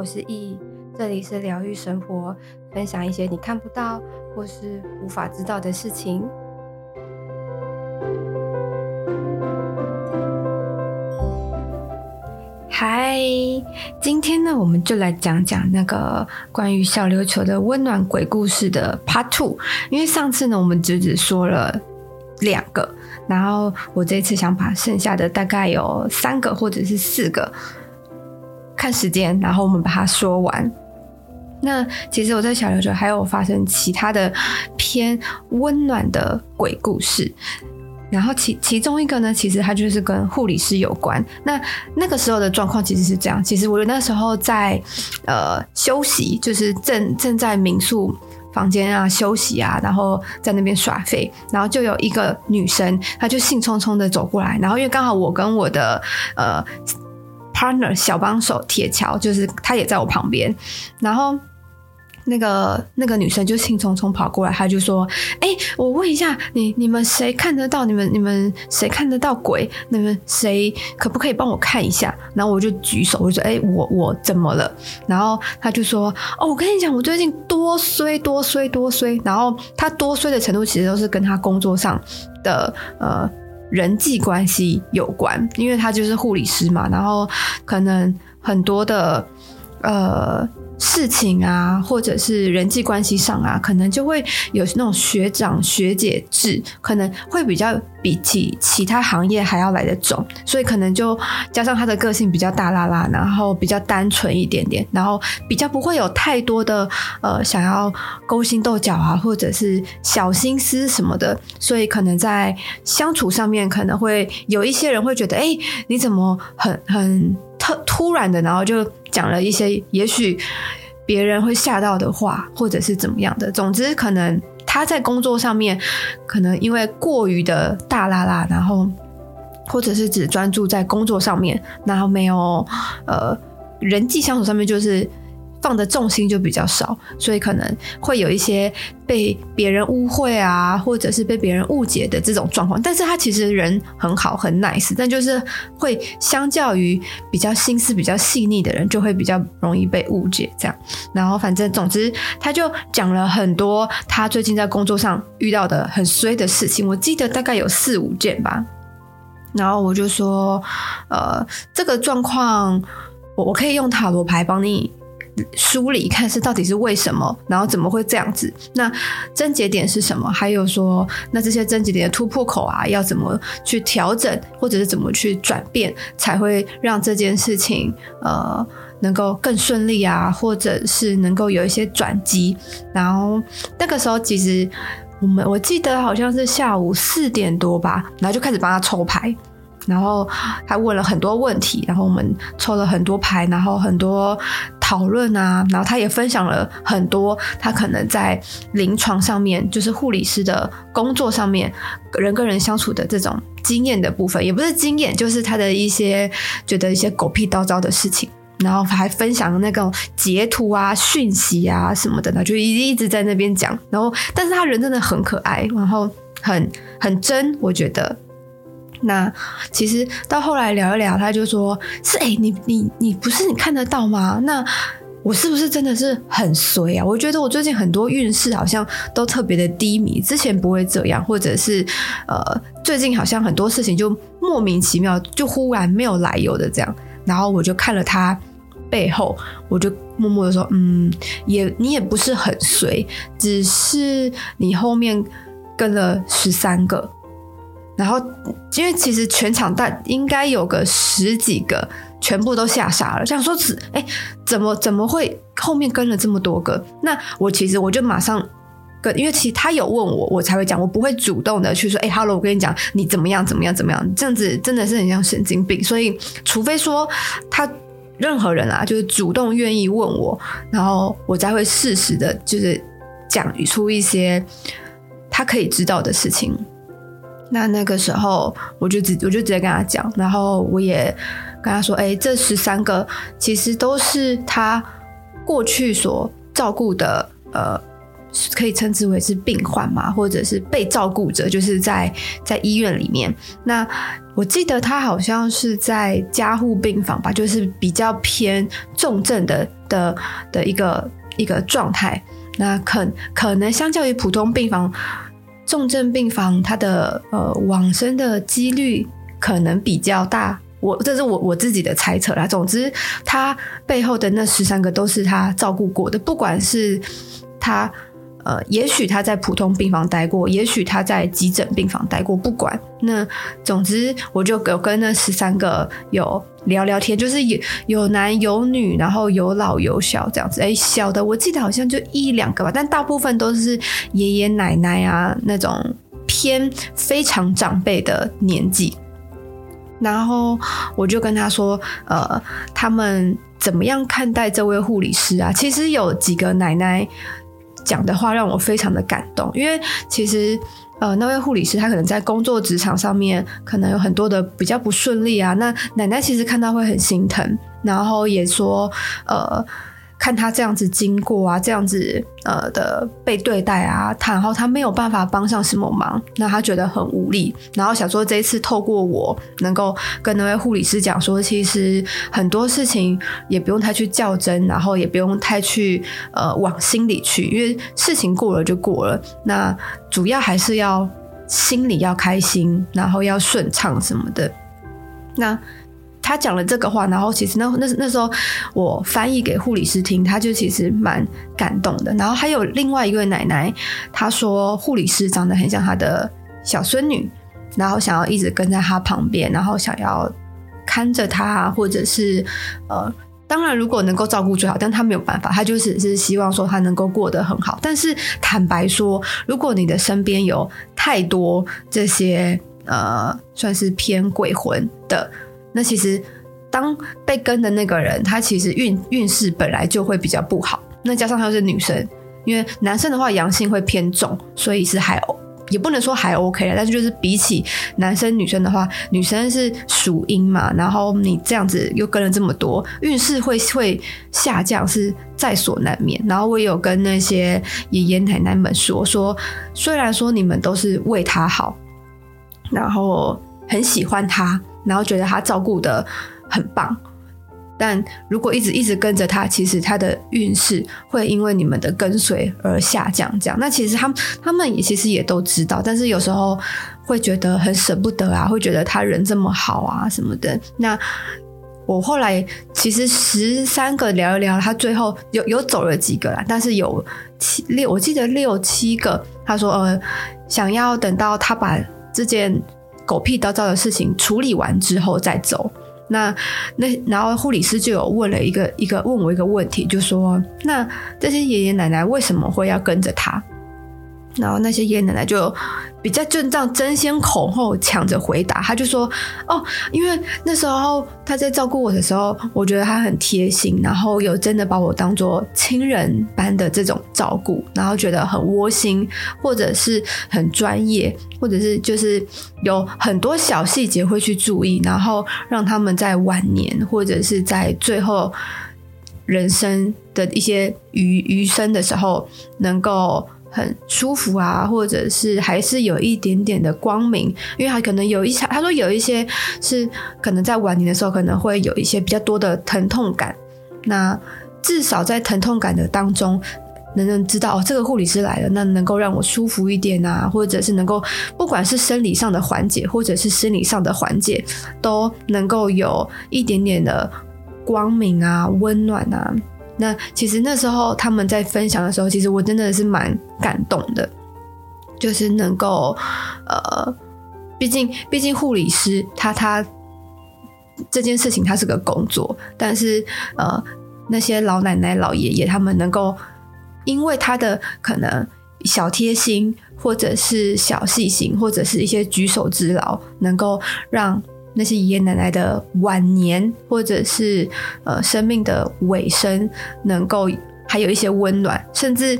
我是易，这里是疗愈生活，分享一些你看不到或是无法知道的事情。嗨，今天呢，我们就来讲讲那个关于小琉球的温暖鬼故事的 Part Two。因为上次呢，我们只只说了两个，然后我这次想把剩下的大概有三个或者是四个。看时间，然后我们把它说完。那其实我在小琉球还有发生其他的偏温暖的鬼故事，然后其其中一个呢，其实它就是跟护理师有关。那那个时候的状况其实是这样，其实我那时候在呃休息，就是正正在民宿房间啊休息啊，然后在那边耍废，然后就有一个女生，她就兴冲冲的走过来，然后因为刚好我跟我的呃。Partner 小帮手铁桥，就是他也在我旁边，然后那个那个女生就兴冲冲跑过来，她就说：“哎、我问一下，你你们谁看得到？你们你们谁看得到鬼？你们谁可不可以帮我看一下？”然后我就举手，我就说：“哎、我我怎么了？”然后他就说：“哦，我跟你讲，我最近多衰多衰多衰。”然后他多衰的程度其实都是跟他工作上的呃。人际关系有关，因为他就是护理师嘛，然后可能很多的呃事情啊，或者是人际关系上啊，可能就会有那种学长学姐制，可能会比较比起其他行业还要来得重，所以可能就加上他的个性比较大啦啦，然后比较单纯一点点，然后比较不会有太多的呃想要勾心斗角啊，或者是小心思什么的，所以可能在相处上面可能会有一些人会觉得，哎，你怎么很很特突然的，然后就讲了一些也许别人会吓到的话，或者是怎么样的，总之可能。他在工作上面，可能因为过于的大啦啦，然后或者是只专注在工作上面，然后没有呃人际相处上面就是。放的重心就比较少，所以可能会有一些被别人误会啊，或者是被别人误解的这种状况。但是他其实人很好，很 nice，但就是会相较于比较心思比较细腻的人，就会比较容易被误解这样。然后反正总之，他就讲了很多他最近在工作上遇到的很衰的事情，我记得大概有四五件吧。然后我就说，呃，这个状况，我我可以用塔罗牌帮你。梳理看是到底是为什么，然后怎么会这样子？那症结点是什么？还有说，那这些症结点的突破口啊，要怎么去调整，或者是怎么去转变，才会让这件事情呃能够更顺利啊，或者是能够有一些转机？然后那个时候其实我们我记得好像是下午四点多吧，然后就开始帮他抽牌。然后他问了很多问题，然后我们抽了很多牌，然后很多讨论啊，然后他也分享了很多他可能在临床上面，就是护理师的工作上面，人跟人相处的这种经验的部分，也不是经验，就是他的一些觉得一些狗屁叨叨的事情，然后还分享了那个截图啊、讯息啊什么的，他就一一直在那边讲，然后但是他人真的很可爱，然后很很真，我觉得。那其实到后来聊一聊，他就说：“是哎、你你你不是你看得到吗？那我是不是真的是很衰啊？我觉得我最近很多运势好像都特别的低迷，之前不会这样，或者是呃，最近好像很多事情就莫名其妙，就忽然没有来由的这样。然后我就看了他背后，我就默默的说：嗯，也你也不是很衰，只是你后面跟了十三个。”然后，因为其实全场大应该有个十几个，全部都吓傻了，想说是哎，怎么怎么会后面跟了这么多个？那我其实我就马上跟，因为其实他有问我，我才会讲，我不会主动的去说，哎，Hello，我跟你讲，你怎么样怎么样怎么样，这样子真的是很像神经病。所以，除非说他任何人啊，就是主动愿意问我，然后我才会适时的，就是讲出一些他可以知道的事情。那那个时候，我就直我就直接跟他讲，然后我也跟他说：“哎，这十三个其实都是他过去所照顾的，呃，可以称之为是病患嘛，或者是被照顾者，就是在在医院里面。那我记得他好像是在加护病房吧，就是比较偏重症的的的一个一个状态。那可可能相较于普通病房，重症病房它的呃往生的几率可能比较大。我这是我我自己的猜测啦。总之，他背后的那十三个都是他照顾过的，不管是他。呃，也许他在普通病房待过，也许他在急诊病房待过，不管。那总之，我就有跟那十三个有聊聊天，就是有有男有女，然后有老有小这样子。哎，小的我记得好像就一两个吧，但大部分都是爷爷奶奶啊那种偏非常长辈的年纪。然后我就跟他说，呃，他们怎么样看待这位护理师啊？其实有几个奶奶。讲的话让我非常的感动，因为其实呃那位护理师他可能在工作职场上面可能有很多的比较不顺利啊，那奶奶其实看到会很心疼，然后也说呃。看他这样子经过啊，这样子呃的被对待啊，他然后他没有办法帮上什么忙，那他觉得很无力，然后想说这一次透过我能够跟那位护理师讲说，其实很多事情也不用太去较真，然后也不用太去呃往心里去，因为事情过了就过了，那主要还是要心里要开心，然后要顺畅什么的，那。他讲了这个话，然后其实那那那时候我翻译给护理师听，他就其实蛮感动的。然后还有另外一位奶奶，她说护理师长得很像她的小孙女，然后想要一直跟在她旁边，然后想要看着她，或者是呃，当然如果能够照顾最好，但她没有办法，她就只是希望说她能够过得很好。但是坦白说，如果你的身边有太多这些呃，算是偏鬼魂的。那其实，当被跟的那个人，他其实运运势本来就会比较不好。那加上他又是女生，因为男生的话阳性会偏重，所以是还也不能说还 OK 了。但是就是比起男生女生的话，女生是属阴嘛，然后你这样子又跟了这么多，运势会会下降是在所难免。然后我也有跟那些爷爷奶奶们说说，虽然说你们都是为他好，然后很喜欢他。然后觉得他照顾得很棒，但如果一直一直跟着他，其实他的运势会因为你们的跟随而下降。这样，那其实他们他们也其实也都知道，但是有时候会觉得很舍不得啊，会觉得他人这么好啊什么的。那我后来其实十三个聊一聊，他最后有有走了几个啦，但是有七六，我记得六七个，他说呃想要等到他把这件。狗屁叨叨的事情处理完之后再走。那那然后护理师就有问了一个一个问我一个问题，就说那这些爷爷奶奶为什么会要跟着他？然后那些爷爷奶奶就比较就这样争先恐后抢着回答，他就说：“哦，因为那时候他在照顾我的时候，我觉得他很贴心，然后有真的把我当做亲人般的这种照顾，然后觉得很窝心，或者是很专业，或者是就是有很多小细节会去注意，然后让他们在晚年或者是在最后人生的一些余余生的时候能够。”很舒服啊，或者是还是有一点点的光明，因为他可能有一些，他说有一些是可能在晚年的时候可能会有一些比较多的疼痛感。那至少在疼痛感的当中，能能知道哦，这个护理师来了，那能够让我舒服一点啊，或者是能够不管是生理上的缓解，或者是心理上的缓解，都能够有一点点的光明啊，温暖啊。那其实那时候他们在分享的时候，其实我真的是蛮感动的，就是能够呃，毕竟毕竟护理师他他这件事情他是个工作，但是呃那些老奶奶老爷爷他们能够因为他的可能小贴心，或者是小细心，或者是一些举手之劳，能够让。那些爷爷奶奶的晚年，或者是呃生命的尾声，能够还有一些温暖，甚至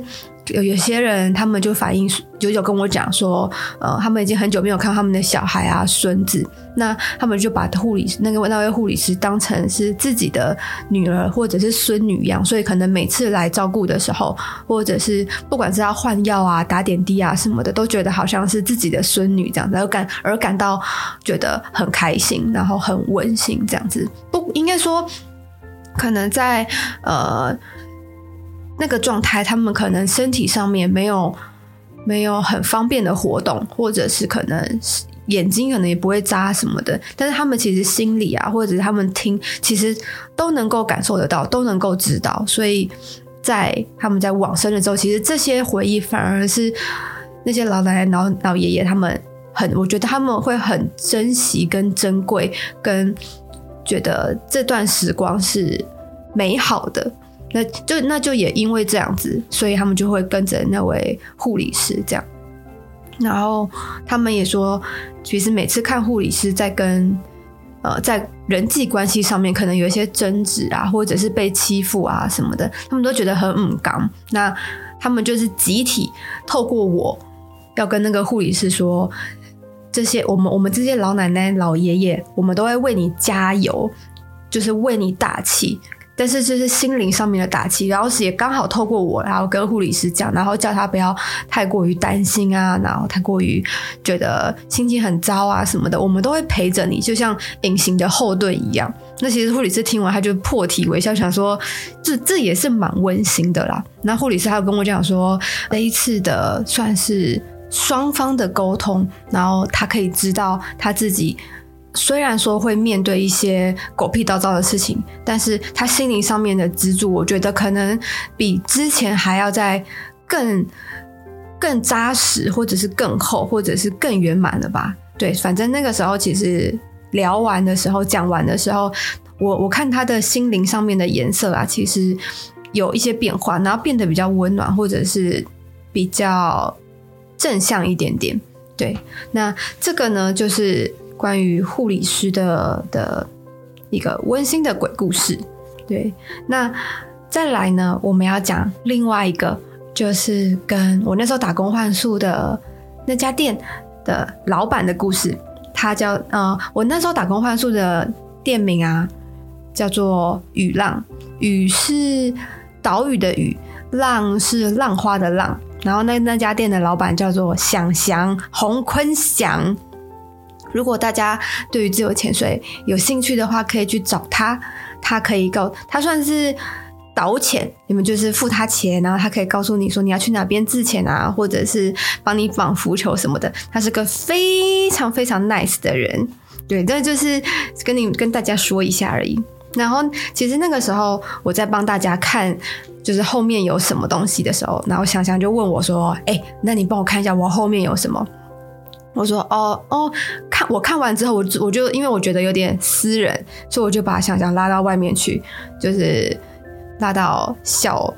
有有些人他们就反映，久久跟我讲说，呃，他们已经很久没有看他们的小孩啊、孙子，那他们就把护理那个那位护理师当成是自己的女儿或者是孙女一样，所以可能每次来照顾的时候，或者是不管是要换药啊、打点滴啊什么的，都觉得好像是自己的孙女这样子，而感而感到觉得很开心，然后很温馨这样子。不应该说。可能在呃那个状态，他们可能身体上面没有没有很方便的活动，或者是可能眼睛可能也不会眨什么的，但是他们其实心里啊，或者是他们听，其实都能够感受得到，都能够知道。所以在他们在往生的时候，其实这些回忆反而是那些老奶奶、老老爷爷他们很，我觉得他们会很珍惜、跟珍贵、跟觉得这段时光是美好的。那就那就也因为这样子，所以他们就会跟着那位护理师这样。然后他们也说，其实每次看护理师在跟呃在人际关系上面可能有一些争执啊，或者是被欺负啊什么的，他们都觉得很唔刚。那他们就是集体透过我要跟那个护理师说，这些我们我们这些老奶奶老爷爷，我们都会为你加油，就是为你打气。但是这是心灵上面的打击，然后是也刚好透过我，然后跟护理师讲，然后叫他不要太过于担心啊，然后太过于觉得心情很糟啊什么的，我们都会陪着你，就像隐形的后盾一样。那其实护理师听完，他就破涕为笑，想说这这也是蛮温馨的啦。那护理师还有跟我讲说，那一次的算是双方的沟通，然后他可以知道他自己。虽然说会面对一些狗屁叨叨的事情，但是他心灵上面的支柱，我觉得可能比之前还要再更更扎实，或者是更厚，或者是更圆满了吧？对，反正那个时候其实聊完的时候，讲完的时候，我我看他的心灵上面的颜色啊，其实有一些变化，然后变得比较温暖，或者是比较正向一点点。对，那这个呢，就是。关于护理师的的一个温馨的鬼故事，对，那再来呢，我们要讲另外一个，就是跟我那时候打工换宿的那家店的老板的故事。他叫呃，我那时候打工换宿的店名啊，叫做雨浪，雨是岛屿的雨，浪是浪花的浪。然后那那家店的老板叫做祥祥洪坤祥。如果大家对于自由潜水有兴趣的话，可以去找他。他可以告，他算是导潜，你们就是付他钱，然后他可以告诉你说你要去哪边自潜啊，或者是帮你绑浮球什么的。他是个非常非常 nice 的人，对，这就是跟你跟大家说一下而已。然后其实那个时候我在帮大家看，就是后面有什么东西的时候，然后祥祥就问我说：“哎、那你帮我看一下我后面有什么？”我说哦哦，我看完之后，我我就因为我觉得有点私人，所以我就把想想拉到外面去，就是拉到小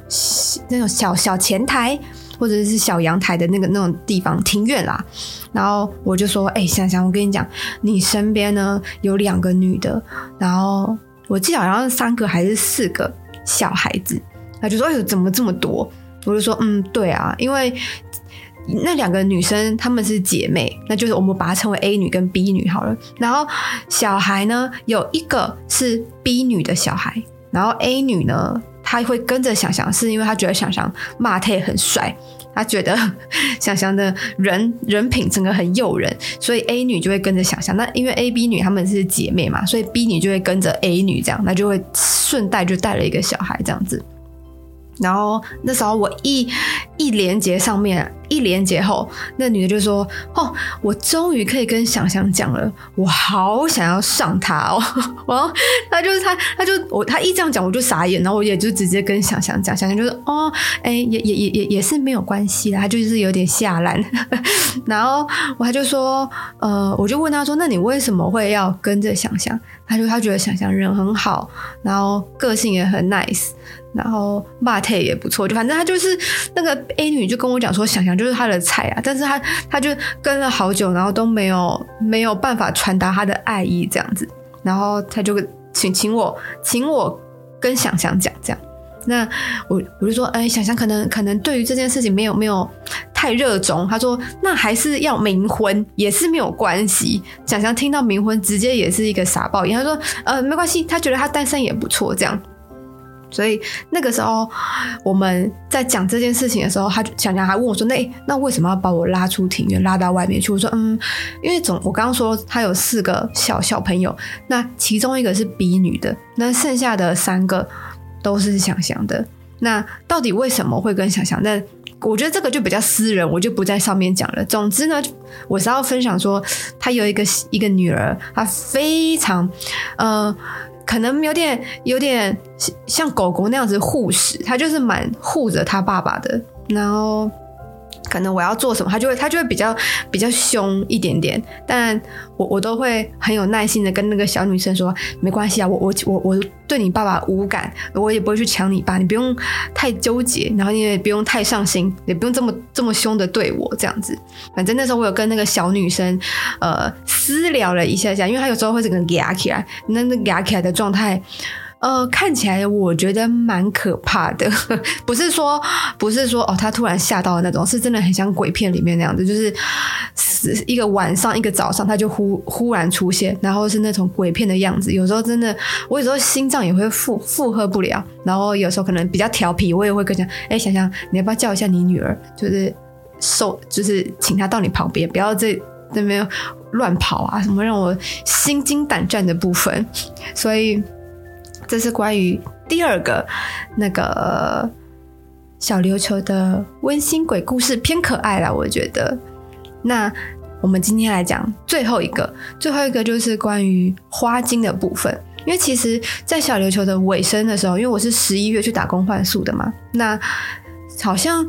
那种小小前台或者是小阳台的那个那种地方庭院啦。然后我就说，哎，想想，我跟你讲，你身边呢有两个女的，然后我记得好像是三个还是四个小孩子。他就说，哎呦，怎么这么多？我就说，嗯，对啊，因为。那两个女生她们是姐妹，那就是我们把它称为 A 女跟 B 女好了。然后小孩呢，有一个是 B 女的小孩，然后 A 女呢，她会跟着想想，是因为她觉得想想骂他也很帅，她觉得祥祥的人人品整个很诱人，所以 A 女就会跟着祥祥。那因为 A、B 女她们是姐妹嘛，所以 B 女就会跟着 A 女这样，那就会顺带就带了一个小孩这样子。然后那时候我一一连接上面一连接后，那女的就说：“哦，我终于可以跟祥祥讲了，我好想要上他哦。”然后他就是他，他就我他一这样讲，我就傻眼，然后我也就直接跟祥祥讲，祥祥就说：“哦，哎，也也也也也是没有关系啦，他就是有点下烂。”然后我他就说：“呃，我就问他说，那你为什么会要跟着祥祥？”他就他觉得祥祥人很好，然后个性也很 nice。然后骂他也不错，就反正他就是那个 A 女就跟我讲说，祥祥就就是他的菜啊，但是他他就跟了好久，然后都没有没有办法传达他的爱意这样子，然后他就请请我请我跟想想讲这样，那我我就说，哎，想想可能可能对于这件事情没有没有太热衷，他说那还是要冥婚也是没有关系，想想听到冥婚直接也是一个傻爆眼，他说呃没关系，他觉得他单身也不错这样。所以那个时候我们在讲这件事情的时候，他就想想还问我说：“那那为什么要把我拉出庭院，拉到外面去？”我说：“嗯，因为总我刚刚说他有四个小小朋友，那其中一个是逼女的，那剩下的三个都是想想的。那到底为什么会跟想想？那我觉得这个就比较私人，我就不在上面讲了。总之呢，我是要分享说，他有一个一个女儿，她非常呃。”可能有点有点像狗狗那样子护食，他就是蛮护着他爸爸的，然后。可能我要做什么，他就会他就会比较比较凶一点点，但我我都会很有耐心的跟那个小女生说，没关系啊，我我我我对你爸爸无感，我也不会去抢你爸，你不用太纠结，然后你也不用太上心，也不用这么这么凶的对我这样子。反正那时候我有跟那个小女生呃私聊了一下下，因为她有时候会整个压起来，那那压起来的状态。呃，看起来我觉得蛮可怕的，不是说不是说哦，他突然吓到的那种，是真的很像鬼片里面那样子，就是一个晚上一个早上他就忽忽然出现，然后是那种鬼片的样子。有时候真的，我有时候心脏也会负负荷不了，然后有时候可能比较调皮，我也会跟讲，哎，想想你要不要叫一下你女儿，就是受，就是请她到你旁边，不要在那边乱跑啊，什么让我心惊胆战的部分，所以。这是关于第二个那个小琉球的温馨鬼故事，偏可爱啦，我觉得。那我们今天来讲最后一个，最后一个就是关于花精的部分。因为其实，在小琉球的尾声的时候，因为我是十一月去打工换宿的嘛，那好像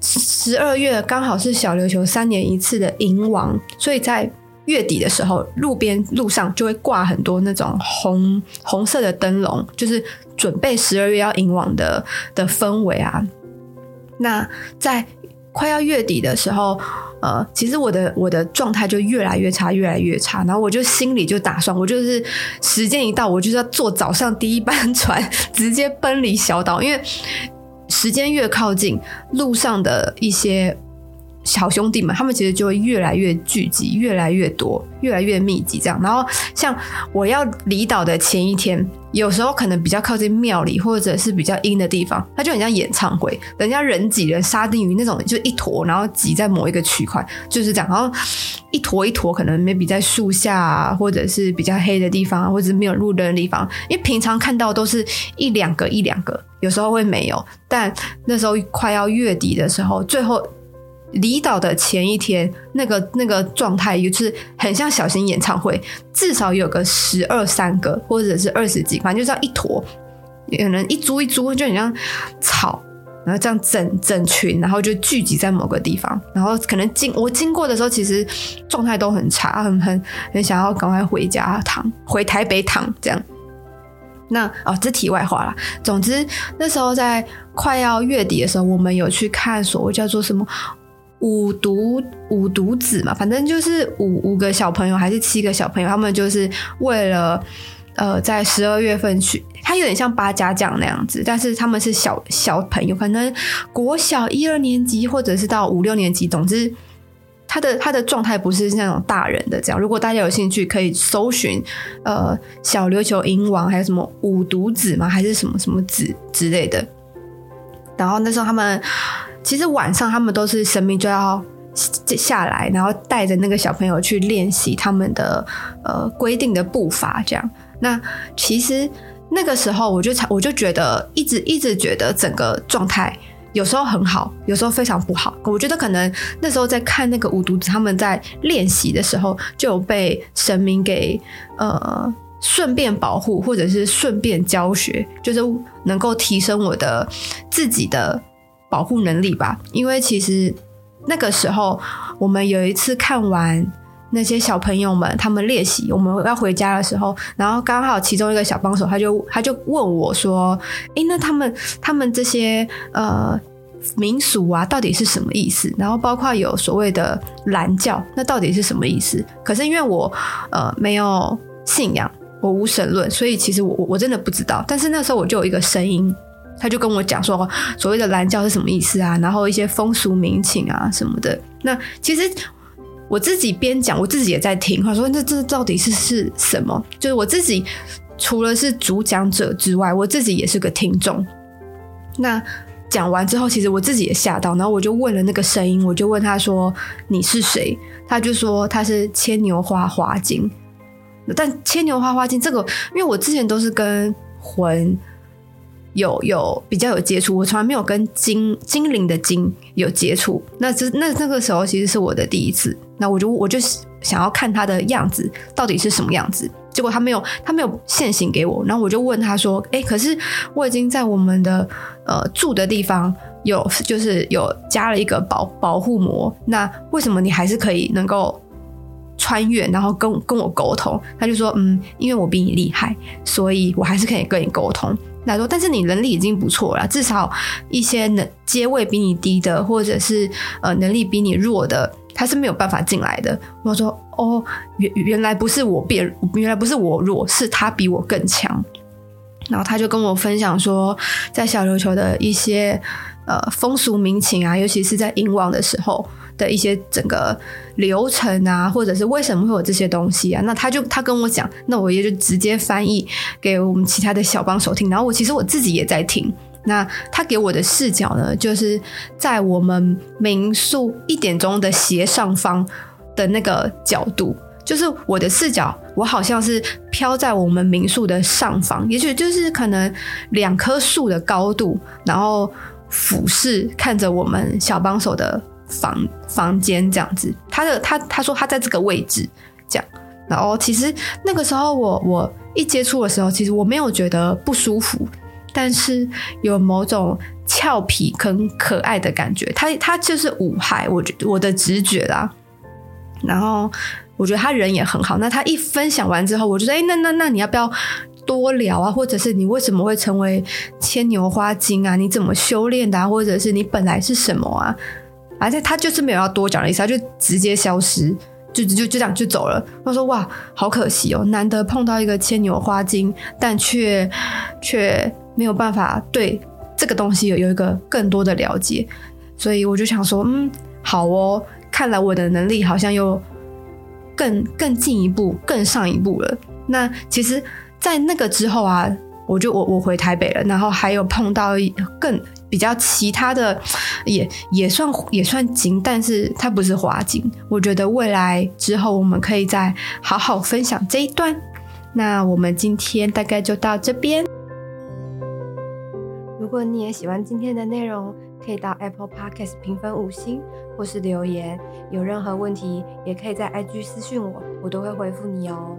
十二月刚好是小琉球三年一次的迎王，所以在。月底的时候，路边路上就会挂很多那种红红色的灯笼，就是准备十二月要迎往的的氛围啊。那在快要月底的时候，呃，其实我的我的状态就越来越差，越来越差。然后我就心里就打算，我就是时间一到，我就是要坐早上第一班船，直接奔离小岛，因为时间越靠近，路上的一些。小兄弟们，他们其实就会越来越聚集，越来越多，越来越密集，这样。然后，像我要离岛的前一天，有时候可能比较靠近庙里，或者是比较阴的地方，它就很像演唱会，人家人挤人，沙丁鱼那种，就一坨，然后挤在某一个区块，就是这样。然后一坨一坨，可能 maybe 在树下啊，或者是比较黑的地方，啊或者是没有路灯的地方，因为平常看到都是一两个一两个，有时候会没有。但那时候快要月底的时候，最后。离岛的前一天，那个那个状态就是很像小型演唱会，至少有个十二三个，或者是二十几，反正就是要一坨，可能一株一株，就很像草，然后这样整整群，然后就聚集在某个地方，然后可能经我经过的时候，其实状态都很差，很很很想要赶快回家躺，回台北躺这样。那哦，这题外话啦。总之那时候在快要月底的时候，我们有去看所谓叫做什么。五独五独子嘛，反正就是五五个小朋友还是七个小朋友，他们就是为了呃在十二月份去，他有点像八家将那样子，但是他们是小小朋友，可能国小一二年级或者是到五六年级，总之他的他的状态不是那种大人的这样。如果大家有兴趣，可以搜寻呃小琉球迎王还有什么五独子嘛，还是什么什么子之类的。然后那时候他们。其实晚上他们都是神明就要下来，然后带着那个小朋友去练习他们的呃规定的步伐，这样。那其实那个时候我就才我就觉得一直一直觉得整个状态有时候很好，有时候非常不好。我觉得可能那时候在看那个五毒子他们在练习的时候，就有被神明给呃顺便保护，或者是顺便教学，就是能够提升我的自己的。保护能力吧，因为其实那个时候我们有一次看完那些小朋友们他们练习，我们要回家的时候，然后刚好其中一个小帮手他就他就问我说：“诶，那他们他们这些呃民俗啊，到底是什么意思？然后包括有所谓的蓝教，那到底是什么意思？可是因为我呃没有信仰，我无神论，所以其实我我真的不知道。但是那时候我就有一个声音。”他就跟我讲说，所谓的蓝教是什么意思啊？然后一些风俗民情啊什么的。那其实我自己边讲，我自己也在听。他说：“那这到底是是什么？”就是我自己除了是主讲者之外，我自己也是个听众。那讲完之后，其实我自己也吓到，然后我就问了那个声音，我就问他说：“你是谁？”他就说他是牵牛花花精。但牵牛花花精这个，因为我之前都是跟魂有有比较有接触，我从来没有跟精精灵的精有接触。那这那那个时候其实是我的第一次。那我就我就想要看他的样子到底是什么样子。结果他没有他没有现形给我，然后我就问他说：“哎，可是我已经在我们的呃住的地方有就是有加了一个保保护膜，那为什么你还是可以能够？”穿越，然后跟跟我沟通，他就说，嗯，因为我比你厉害，所以我还是可以跟你沟通。来说，但是你能力已经不错了，至少一些能阶位比你低的，或者是呃能力比你弱的，他是没有办法进来的。我说，哦，原原来不是我变，原来不是我弱，是他比我更强。然后他就跟我分享说，在小琉球的一些呃风俗民情啊，尤其是在迎王的时候。的一些整个流程啊，或者是为什么会有这些东西啊？那他就他跟我讲，那我也就直接翻译给我们其他的小帮手听。然后我其实我自己也在听。那他给我的视角呢，就是在我们民宿一点钟的斜上方的那个角度，就是我的视角，我好像是飘在我们民宿的上方，也许就是可能两棵树的高度，然后俯视看着我们小帮手的。房房间这样子，他的他他说他在这个位置这样，然后其实那个时候我我一接触的时候，其实我没有觉得不舒服，但是有某种俏皮跟可爱的感觉。他他就是五害，我觉我的直觉啦。然后我觉得他人也很好。那他一分享完之后，我就说：“哎，那那那你要不要多聊啊？或者是你为什么会成为牵牛花精啊？你怎么修炼的啊？或者是你本来是什么啊？”而且他就是没有要多讲的意思，他就直接消失，就就就这样就走了。我说哇，好可惜哦，难得碰到一个牵牛花精，但却却没有办法对这个东西有有一个更多的了解。所以我就想说，嗯，好哦，看来我的能力好像又更更进一步、更上一步了。那其实，在那个之后啊，我就我我回台北了，然后还有碰到更。比较其他的也也算也算精，但是它不是花精。我觉得未来之后我们可以再好好分享这一段。那我们今天大概就到这边。如果你也喜欢今天的内容，可以到 Apple Podcast 评分五星或是留言。有任何问题也可以在 IG 私讯我，我都会回复你哦。